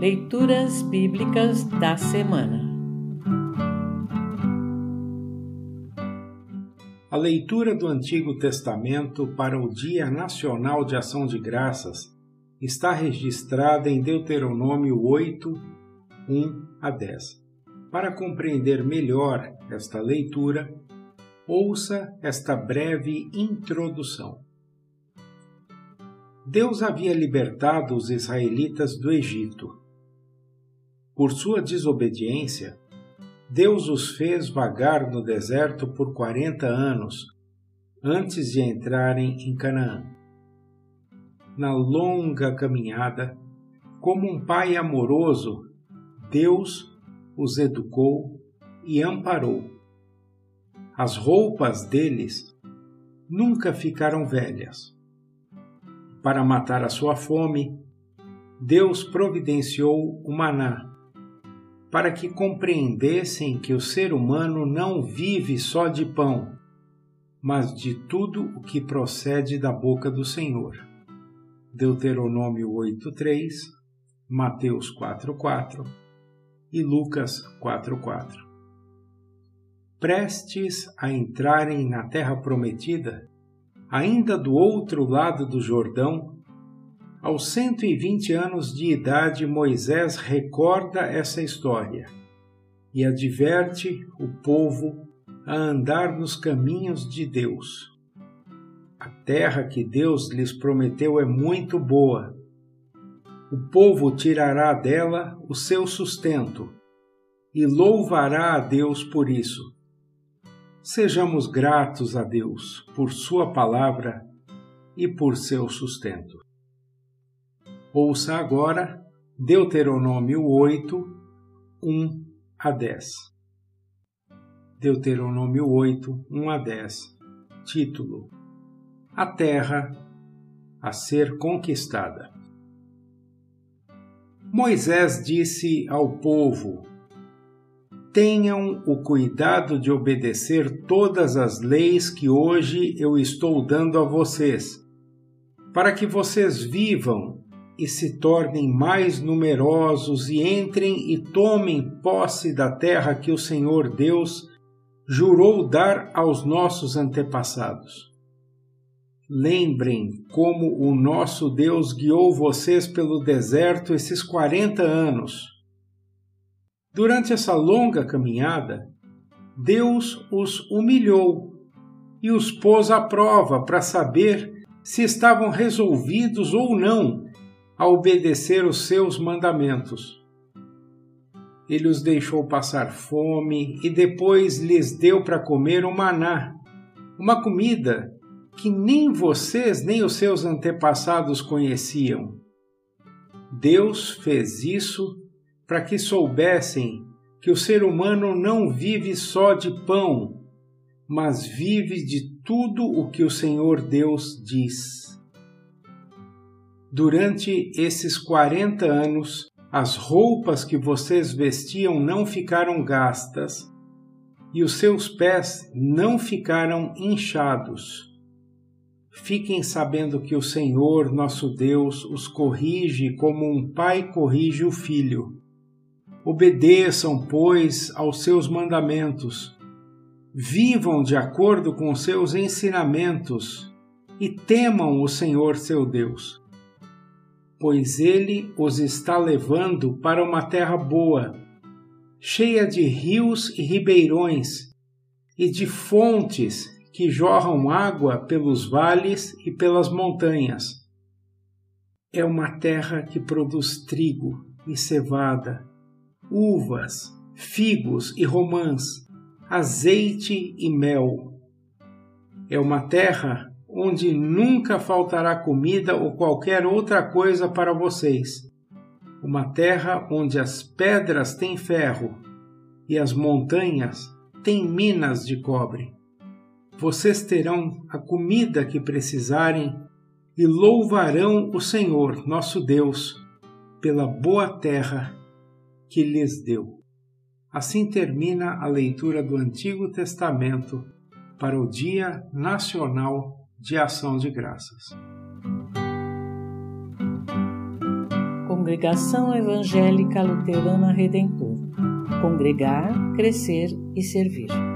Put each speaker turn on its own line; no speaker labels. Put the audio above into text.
Leituras Bíblicas da Semana
A leitura do Antigo Testamento para o Dia Nacional de Ação de Graças está registrada em Deuteronômio 8, 1 a 10. Para compreender melhor esta leitura, ouça esta breve introdução. Deus havia libertado os israelitas do Egito. Por sua desobediência, Deus os fez vagar no deserto por quarenta anos antes de entrarem em Canaã. Na longa caminhada, como um pai amoroso, Deus os educou e amparou. As roupas deles nunca ficaram velhas para matar a sua fome, Deus providenciou o maná, para que compreendessem que o ser humano não vive só de pão, mas de tudo o que procede da boca do Senhor. Deuteronômio 8:3, Mateus 4:4 e Lucas 4:4. Prestes a entrarem na terra prometida, ainda do outro lado do Jordão, aos 120 anos de idade, Moisés recorda essa história e adverte o povo a andar nos caminhos de Deus. A terra que Deus lhes prometeu é muito boa. O povo tirará dela o seu sustento e louvará a Deus por isso. Sejamos gratos a Deus por Sua palavra e por seu sustento. Ouça agora Deuteronômio 8, 1 a 10. Deuteronômio 8, 1 a 10. Título: A Terra a ser conquistada. Moisés disse ao povo: tenham o cuidado de obedecer todas as leis que hoje eu estou dando a vocês, para que vocês vivam e se tornem mais numerosos e entrem e tomem posse da terra que o Senhor Deus jurou dar aos nossos antepassados. Lembrem como o nosso Deus guiou vocês pelo deserto esses quarenta anos Durante essa longa caminhada, Deus os humilhou e os pôs à prova para saber se estavam resolvidos ou não a obedecer os seus mandamentos. Ele os deixou passar fome e depois lhes deu para comer o maná, uma comida que nem vocês nem os seus antepassados conheciam. Deus fez isso para que soubessem que o ser humano não vive só de pão, mas vive de tudo o que o Senhor Deus diz. Durante esses quarenta anos, as roupas que vocês vestiam não ficaram gastas e os seus pés não ficaram inchados. Fiquem sabendo que o Senhor, nosso Deus, os corrige como um pai corrige o filho. Obedeçam, pois, aos seus mandamentos, vivam de acordo com seus ensinamentos e temam o Senhor seu Deus, pois ele os está levando para uma terra boa, cheia de rios e ribeirões e de fontes que jorram água pelos vales e pelas montanhas. É uma terra que produz trigo e cevada uvas, figos e romãs, azeite e mel. É uma terra onde nunca faltará comida ou qualquer outra coisa para vocês. Uma terra onde as pedras têm ferro e as montanhas têm minas de cobre. Vocês terão a comida que precisarem e louvarão o Senhor, nosso Deus, pela boa terra que lhes deu. Assim termina a leitura do Antigo Testamento para o Dia Nacional de Ação de Graças.
Congregação Evangélica Luterana Redentor Congregar, Crescer e Servir.